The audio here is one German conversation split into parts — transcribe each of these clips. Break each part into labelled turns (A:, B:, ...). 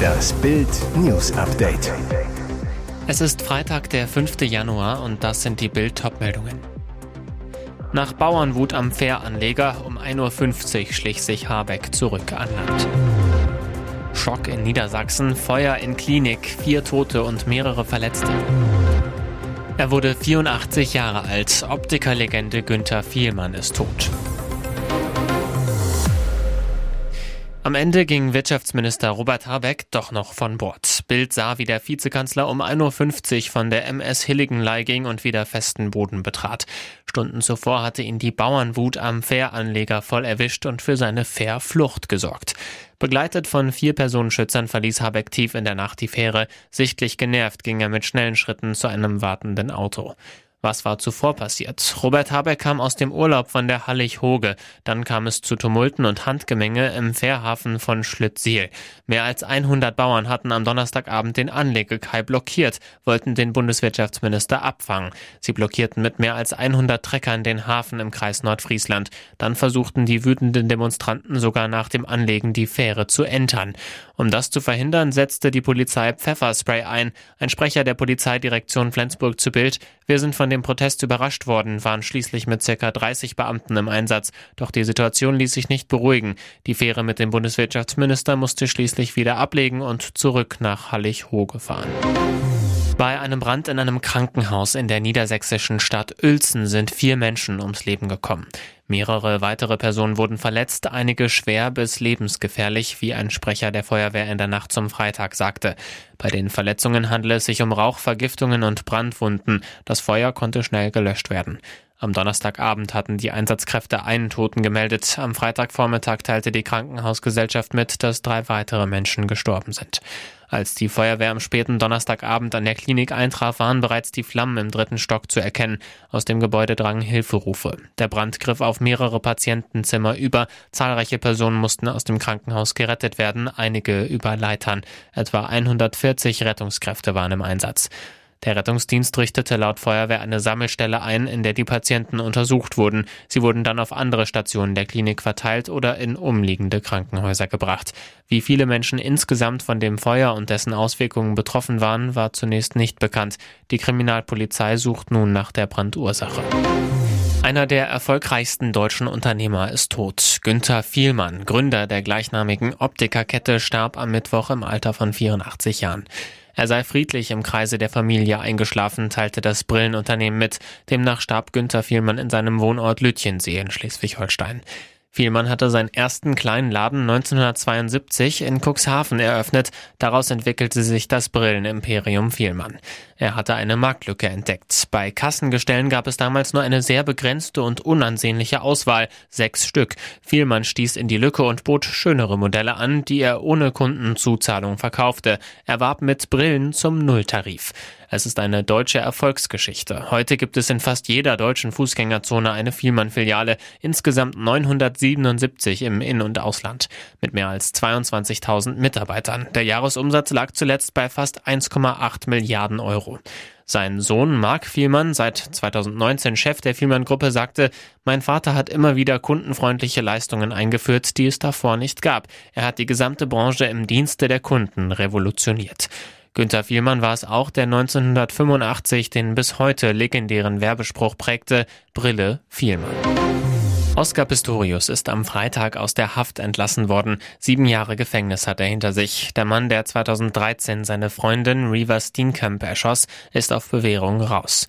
A: Das Bild News Update.
B: Es ist Freitag, der 5. Januar und das sind die Bild meldungen Nach Bauernwut am Fähranleger um 1.50 Uhr schlich sich Habeck zurück an Land. Schock in Niedersachsen, Feuer in Klinik, vier Tote und mehrere Verletzte. Er wurde 84 Jahre alt. Optikerlegende Günther Vielmann ist tot. Am Ende ging Wirtschaftsminister Robert Habeck doch noch von Bord. Bild sah, wie der Vizekanzler um 1.50 Uhr von der MS Hilligenlei ging und wieder festen Boden betrat. Stunden zuvor hatte ihn die Bauernwut am Fähranleger voll erwischt und für seine Fährflucht gesorgt. Begleitet von vier Personenschützern verließ Habeck tief in der Nacht die Fähre. Sichtlich genervt ging er mit schnellen Schritten zu einem wartenden Auto. Was war zuvor passiert? Robert Habeck kam aus dem Urlaub von der Hallig-Hoge. Dann kam es zu Tumulten und Handgemenge im Fährhafen von Schlittsiel. Mehr als 100 Bauern hatten am Donnerstagabend den Anlegekai blockiert, wollten den Bundeswirtschaftsminister abfangen. Sie blockierten mit mehr als 100 Treckern den Hafen im Kreis Nordfriesland. Dann versuchten die wütenden Demonstranten sogar nach dem Anlegen die Fähre zu entern. Um das zu verhindern, setzte die Polizei Pfefferspray ein. Ein Sprecher der Polizeidirektion Flensburg zu Bild. Wir sind von dem Protest überrascht worden, waren schließlich mit ca. 30 Beamten im Einsatz. Doch die Situation ließ sich nicht beruhigen. Die Fähre mit dem Bundeswirtschaftsminister musste schließlich wieder ablegen und zurück nach Hallig-Hoge fahren. Bei einem Brand in einem Krankenhaus in der niedersächsischen Stadt Uelzen sind vier Menschen ums Leben gekommen. Mehrere weitere Personen wurden verletzt, einige schwer bis lebensgefährlich, wie ein Sprecher der Feuerwehr in der Nacht zum Freitag sagte. Bei den Verletzungen handele es sich um Rauchvergiftungen und Brandwunden. Das Feuer konnte schnell gelöscht werden. Am Donnerstagabend hatten die Einsatzkräfte einen Toten gemeldet. Am Freitagvormittag teilte die Krankenhausgesellschaft mit, dass drei weitere Menschen gestorben sind. Als die Feuerwehr am späten Donnerstagabend an der Klinik eintraf, waren bereits die Flammen im dritten Stock zu erkennen. Aus dem Gebäude drangen Hilferufe. Der Brand griff auf mehrere Patientenzimmer über. Zahlreiche Personen mussten aus dem Krankenhaus gerettet werden, einige über Leitern. Etwa 140 Rettungskräfte waren im Einsatz. Der Rettungsdienst richtete laut Feuerwehr eine Sammelstelle ein, in der die Patienten untersucht wurden. Sie wurden dann auf andere Stationen der Klinik verteilt oder in umliegende Krankenhäuser gebracht. Wie viele Menschen insgesamt von dem Feuer und dessen Auswirkungen betroffen waren, war zunächst nicht bekannt. Die Kriminalpolizei sucht nun nach der Brandursache. Einer der erfolgreichsten deutschen Unternehmer ist tot. Günther Vielmann, Gründer der gleichnamigen Optikerkette, starb am Mittwoch im Alter von 84 Jahren. Er sei friedlich im Kreise der Familie eingeschlafen, teilte das Brillenunternehmen mit. Demnach starb Günther Vielmann in seinem Wohnort Lütchensee in Schleswig-Holstein. Vielmann hatte seinen ersten kleinen Laden 1972 in Cuxhaven eröffnet. Daraus entwickelte sich das Brillenimperium Vielmann. Er hatte eine Marktlücke entdeckt. Bei Kassengestellen gab es damals nur eine sehr begrenzte und unansehnliche Auswahl, sechs Stück. Vielmann stieß in die Lücke und bot schönere Modelle an, die er ohne Kundenzuzahlung verkaufte. Er warb mit Brillen zum Nulltarif. Es ist eine deutsche Erfolgsgeschichte. Heute gibt es in fast jeder deutschen Fußgängerzone eine Vielmann-Filiale, insgesamt 977 im In- und Ausland, mit mehr als 22.000 Mitarbeitern. Der Jahresumsatz lag zuletzt bei fast 1,8 Milliarden Euro. Sein Sohn Marc Vielmann, seit 2019 Chef der Vielmann-Gruppe, sagte, mein Vater hat immer wieder kundenfreundliche Leistungen eingeführt, die es davor nicht gab. Er hat die gesamte Branche im Dienste der Kunden revolutioniert. Günter Vielmann war es auch, der 1985 den bis heute legendären Werbespruch prägte, Brille Vielmann. Oscar Pistorius ist am Freitag aus der Haft entlassen worden. Sieben Jahre Gefängnis hat er hinter sich. Der Mann, der 2013 seine Freundin Reva Steenkamp erschoss, ist auf Bewährung raus.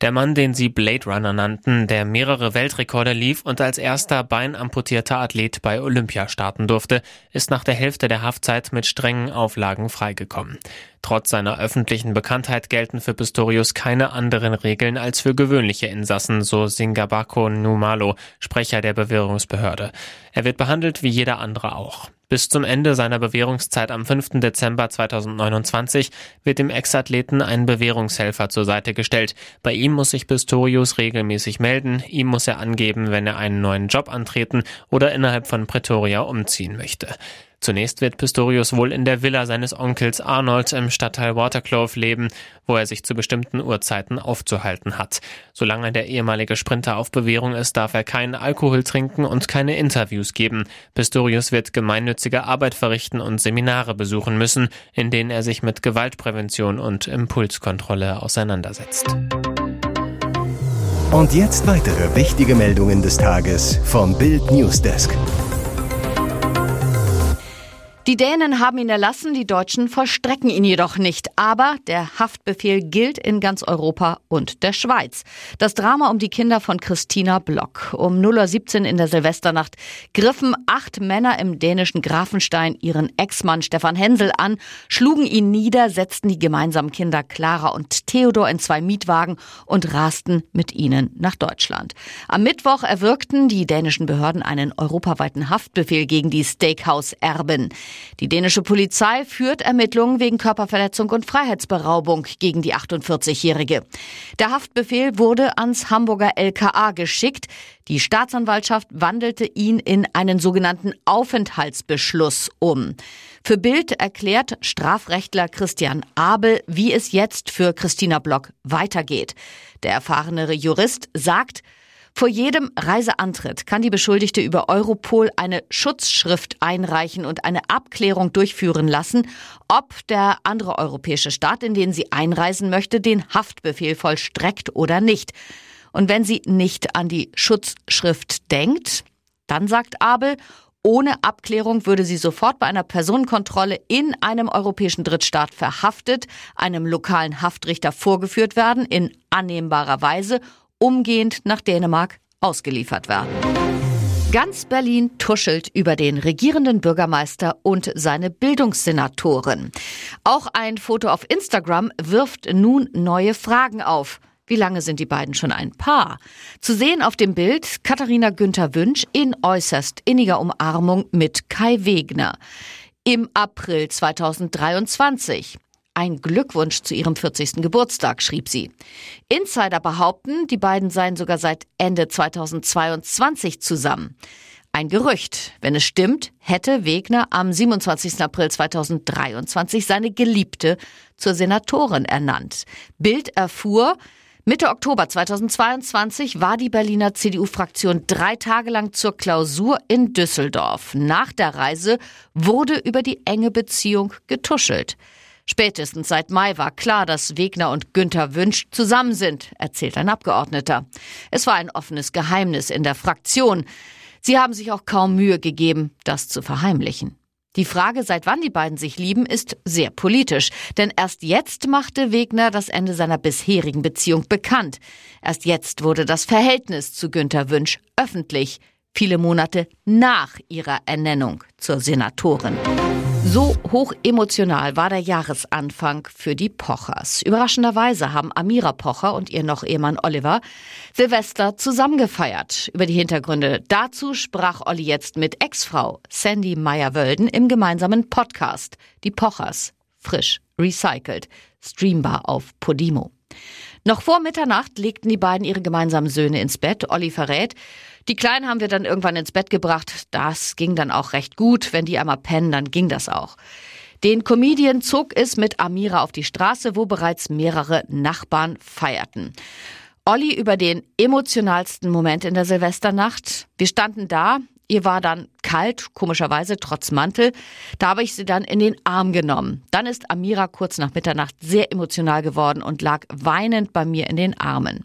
B: Der Mann, den sie Blade Runner nannten, der mehrere Weltrekorde lief und als erster beinamputierter Athlet bei Olympia starten durfte, ist nach der Hälfte der Haftzeit mit strengen Auflagen freigekommen. Trotz seiner öffentlichen Bekanntheit gelten für Pistorius keine anderen Regeln als für gewöhnliche Insassen, so Singabako Numalo, Sprecher der Bewährungsbehörde. Er wird behandelt wie jeder andere auch. Bis zum Ende seiner Bewährungszeit am 5. Dezember 2029 wird dem Ex-Athleten ein Bewährungshelfer zur Seite gestellt. Bei ihm muss sich Pistorius regelmäßig melden, ihm muss er angeben, wenn er einen neuen Job antreten oder innerhalb von Pretoria umziehen möchte. Zunächst wird Pistorius wohl in der Villa seines Onkels Arnold im Stadtteil Waterclove leben, wo er sich zu bestimmten Uhrzeiten aufzuhalten hat. Solange der ehemalige Sprinter auf Bewährung ist, darf er keinen Alkohol trinken und keine Interviews geben. Pistorius wird gemeinnützige Arbeit verrichten und Seminare besuchen müssen, in denen er sich mit Gewaltprävention und Impulskontrolle auseinandersetzt.
A: Und jetzt weitere wichtige Meldungen des Tages vom Bild Newsdesk.
C: Die Dänen haben ihn erlassen, die Deutschen vollstrecken ihn jedoch nicht. Aber der Haftbefehl gilt in ganz Europa und der Schweiz. Das Drama um die Kinder von Christina Block. Um 0.17 Uhr in der Silvesternacht griffen acht Männer im dänischen Grafenstein ihren Ex-Mann Stefan Hensel an, schlugen ihn nieder, setzten die gemeinsamen Kinder Clara und Theodor in zwei Mietwagen und rasten mit ihnen nach Deutschland. Am Mittwoch erwirkten die dänischen Behörden einen europaweiten Haftbefehl gegen die Steakhouse-Erben. Die dänische Polizei führt Ermittlungen wegen Körperverletzung und Freiheitsberaubung gegen die 48-Jährige. Der Haftbefehl wurde ans Hamburger LKA geschickt. Die Staatsanwaltschaft wandelte ihn in einen sogenannten Aufenthaltsbeschluss um. Für Bild erklärt Strafrechtler Christian Abel, wie es jetzt für Christina Block weitergeht. Der erfahrene Jurist sagt, vor jedem Reiseantritt kann die Beschuldigte über Europol eine Schutzschrift einreichen und eine Abklärung durchführen lassen, ob der andere europäische Staat, in den sie einreisen möchte, den Haftbefehl vollstreckt oder nicht. Und wenn sie nicht an die Schutzschrift denkt, dann sagt Abel, ohne Abklärung würde sie sofort bei einer Personenkontrolle in einem europäischen Drittstaat verhaftet, einem lokalen Haftrichter vorgeführt werden, in annehmbarer Weise umgehend nach Dänemark ausgeliefert werden. Ganz Berlin tuschelt über den regierenden Bürgermeister und seine Bildungssenatoren. Auch ein Foto auf Instagram wirft nun neue Fragen auf. Wie lange sind die beiden schon ein Paar? Zu sehen auf dem Bild Katharina Günther Wünsch in äußerst inniger Umarmung mit Kai Wegner. Im April 2023. Ein Glückwunsch zu ihrem 40. Geburtstag, schrieb sie. Insider behaupten, die beiden seien sogar seit Ende 2022 zusammen. Ein Gerücht. Wenn es stimmt, hätte Wegner am 27. April 2023 seine Geliebte zur Senatorin ernannt. Bild erfuhr, Mitte Oktober 2022 war die Berliner CDU-Fraktion drei Tage lang zur Klausur in Düsseldorf. Nach der Reise wurde über die enge Beziehung getuschelt. Spätestens seit Mai war klar, dass Wegner und Günther Wünsch zusammen sind, erzählt ein Abgeordneter. Es war ein offenes Geheimnis in der Fraktion. Sie haben sich auch kaum Mühe gegeben, das zu verheimlichen. Die Frage, seit wann die beiden sich lieben, ist sehr politisch. Denn erst jetzt machte Wegner das Ende seiner bisherigen Beziehung bekannt. Erst jetzt wurde das Verhältnis zu Günter Wünsch öffentlich. Viele Monate nach ihrer Ernennung zur Senatorin. So hoch emotional war der Jahresanfang für die Pochers. Überraschenderweise haben Amira Pocher und ihr noch Ehemann Oliver Silvester zusammengefeiert. Über die Hintergründe dazu sprach Olli jetzt mit Ex-Frau Sandy Meyer-Wölden im gemeinsamen Podcast Die Pochers. Frisch, recycelt, streambar auf Podimo. Noch vor Mitternacht legten die beiden ihre gemeinsamen Söhne ins Bett. Olli verrät, die Kleinen haben wir dann irgendwann ins Bett gebracht. Das ging dann auch recht gut. Wenn die einmal pennen, dann ging das auch. Den Comedian zog es mit Amira auf die Straße, wo bereits mehrere Nachbarn feierten. Olli über den emotionalsten Moment in der Silvesternacht. Wir standen da, ihr war dann kalt, komischerweise trotz Mantel. Da habe ich sie dann in den Arm genommen. Dann ist Amira kurz nach Mitternacht sehr emotional geworden und lag weinend bei mir in den Armen.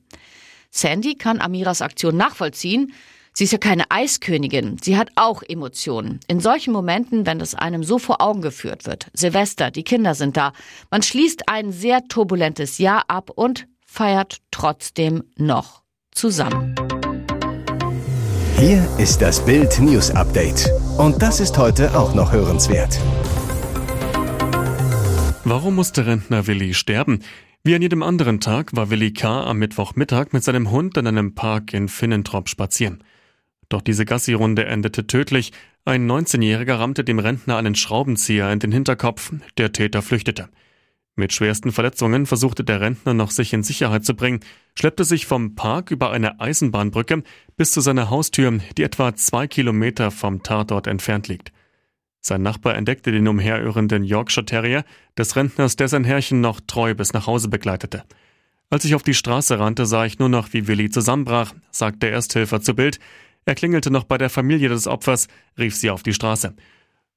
C: Sandy kann Amiras Aktion nachvollziehen. Sie ist ja keine Eiskönigin. Sie hat auch Emotionen. In solchen Momenten, wenn es einem so vor Augen geführt wird. Silvester, die Kinder sind da. Man schließt ein sehr turbulentes Jahr ab und feiert trotzdem noch zusammen.
A: Hier ist das Bild News Update. Und das ist heute auch noch hörenswert.
D: Warum musste Rentner Willi sterben? Wie an jedem anderen Tag war Willi K. am Mittwochmittag mit seinem Hund in einem Park in Finnentrop spazieren. Doch diese Gassi-Runde endete tödlich. Ein 19-Jähriger rammte dem Rentner einen Schraubenzieher in den Hinterkopf. Der Täter flüchtete. Mit schwersten Verletzungen versuchte der Rentner noch sich in Sicherheit zu bringen, schleppte sich vom Park über eine Eisenbahnbrücke bis zu seiner Haustür, die etwa zwei Kilometer vom Tatort entfernt liegt. Sein Nachbar entdeckte den umherirrenden Yorkshire Terrier des Rentners, der sein Herrchen noch treu bis nach Hause begleitete. Als ich auf die Straße rannte, sah ich nur noch, wie Willi zusammenbrach, sagte der Ersthelfer zu Bild. Er klingelte noch bei der Familie des Opfers, rief sie auf die Straße.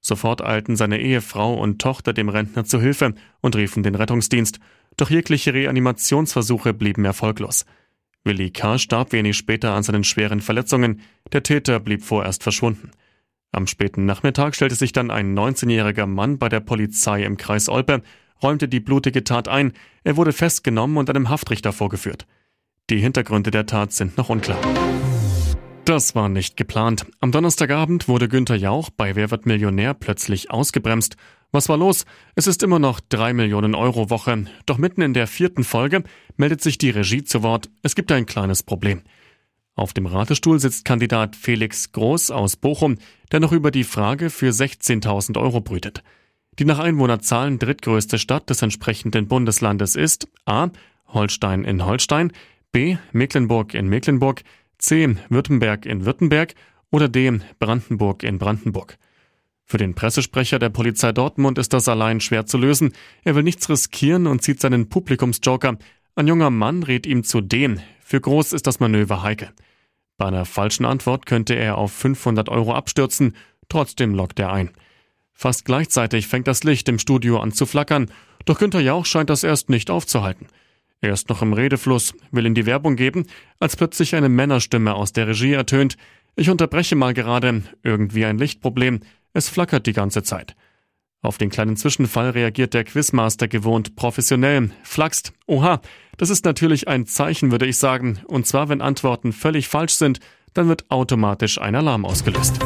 D: Sofort eilten seine Ehefrau und Tochter dem Rentner zu Hilfe und riefen den Rettungsdienst. Doch jegliche Reanimationsversuche blieben erfolglos. Willi K. starb wenig später an seinen schweren Verletzungen. Der Täter blieb vorerst verschwunden. Am späten Nachmittag stellte sich dann ein 19-jähriger Mann bei der Polizei im Kreis Olpe, räumte die blutige Tat ein. Er wurde festgenommen und einem Haftrichter vorgeführt. Die Hintergründe der Tat sind noch unklar. Das war nicht geplant. Am Donnerstagabend wurde Günther Jauch bei Wer wird Millionär plötzlich ausgebremst. Was war los? Es ist immer noch drei Millionen Euro Woche. Doch mitten in der vierten Folge meldet sich die Regie zu Wort. Es gibt ein kleines Problem. Auf dem Ratestuhl sitzt Kandidat Felix Groß aus Bochum, der noch über die Frage für 16.000 Euro brütet. Die nach Einwohnerzahlen drittgrößte Stadt des entsprechenden Bundeslandes ist A. Holstein in Holstein, B. Mecklenburg in Mecklenburg, C. Württemberg in Württemberg oder D. Brandenburg in Brandenburg. Für den Pressesprecher der Polizei Dortmund ist das allein schwer zu lösen. Er will nichts riskieren und zieht seinen Publikumsjoker. Ein junger Mann rät ihm zu D. Für Groß ist das Manöver heikel. Bei einer falschen Antwort könnte er auf 500 Euro abstürzen. Trotzdem lockt er ein. Fast gleichzeitig fängt das Licht im Studio an zu flackern. Doch Günther Jauch scheint das erst nicht aufzuhalten. Er ist noch im Redefluss, will in die Werbung geben, als plötzlich eine Männerstimme aus der Regie ertönt. Ich unterbreche mal gerade, irgendwie ein Lichtproblem, es flackert die ganze Zeit. Auf den kleinen Zwischenfall reagiert der Quizmaster gewohnt professionell, flaxt. Oha, das ist natürlich ein Zeichen, würde ich sagen, und zwar wenn Antworten völlig falsch sind, dann wird automatisch ein Alarm ausgelöst.